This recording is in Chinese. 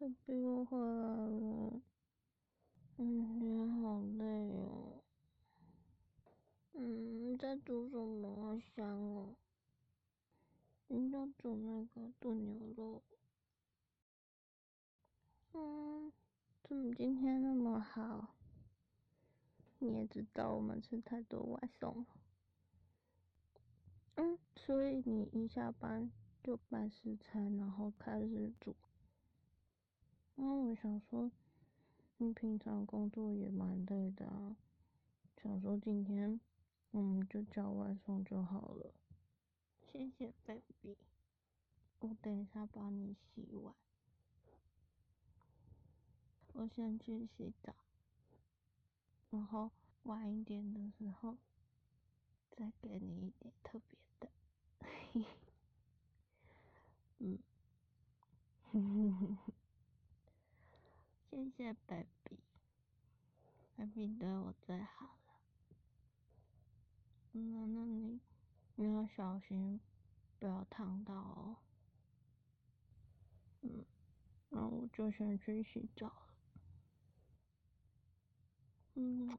，baby 我回来了。嗯，今天好累哦。嗯，在煮什么？好香哦。你要煮那个炖牛肉。嗯，怎么今天那么好？你也知道我们吃太多外送了。嗯，所以你一下班就买食材，然后开始煮。嗯，我想说，你平常工作也蛮累的啊，想说今天我们就叫外送就好了。谢谢 baby，我等一下帮你洗碗。我先去洗澡，然后晚一点的时候再给你一点特别的。嘿嘿，嗯，哼哼哼哼。谢谢 baby，baby 对我最好了。那，那你你要小心，不要烫到哦。嗯，那我就先去洗澡了。嗯。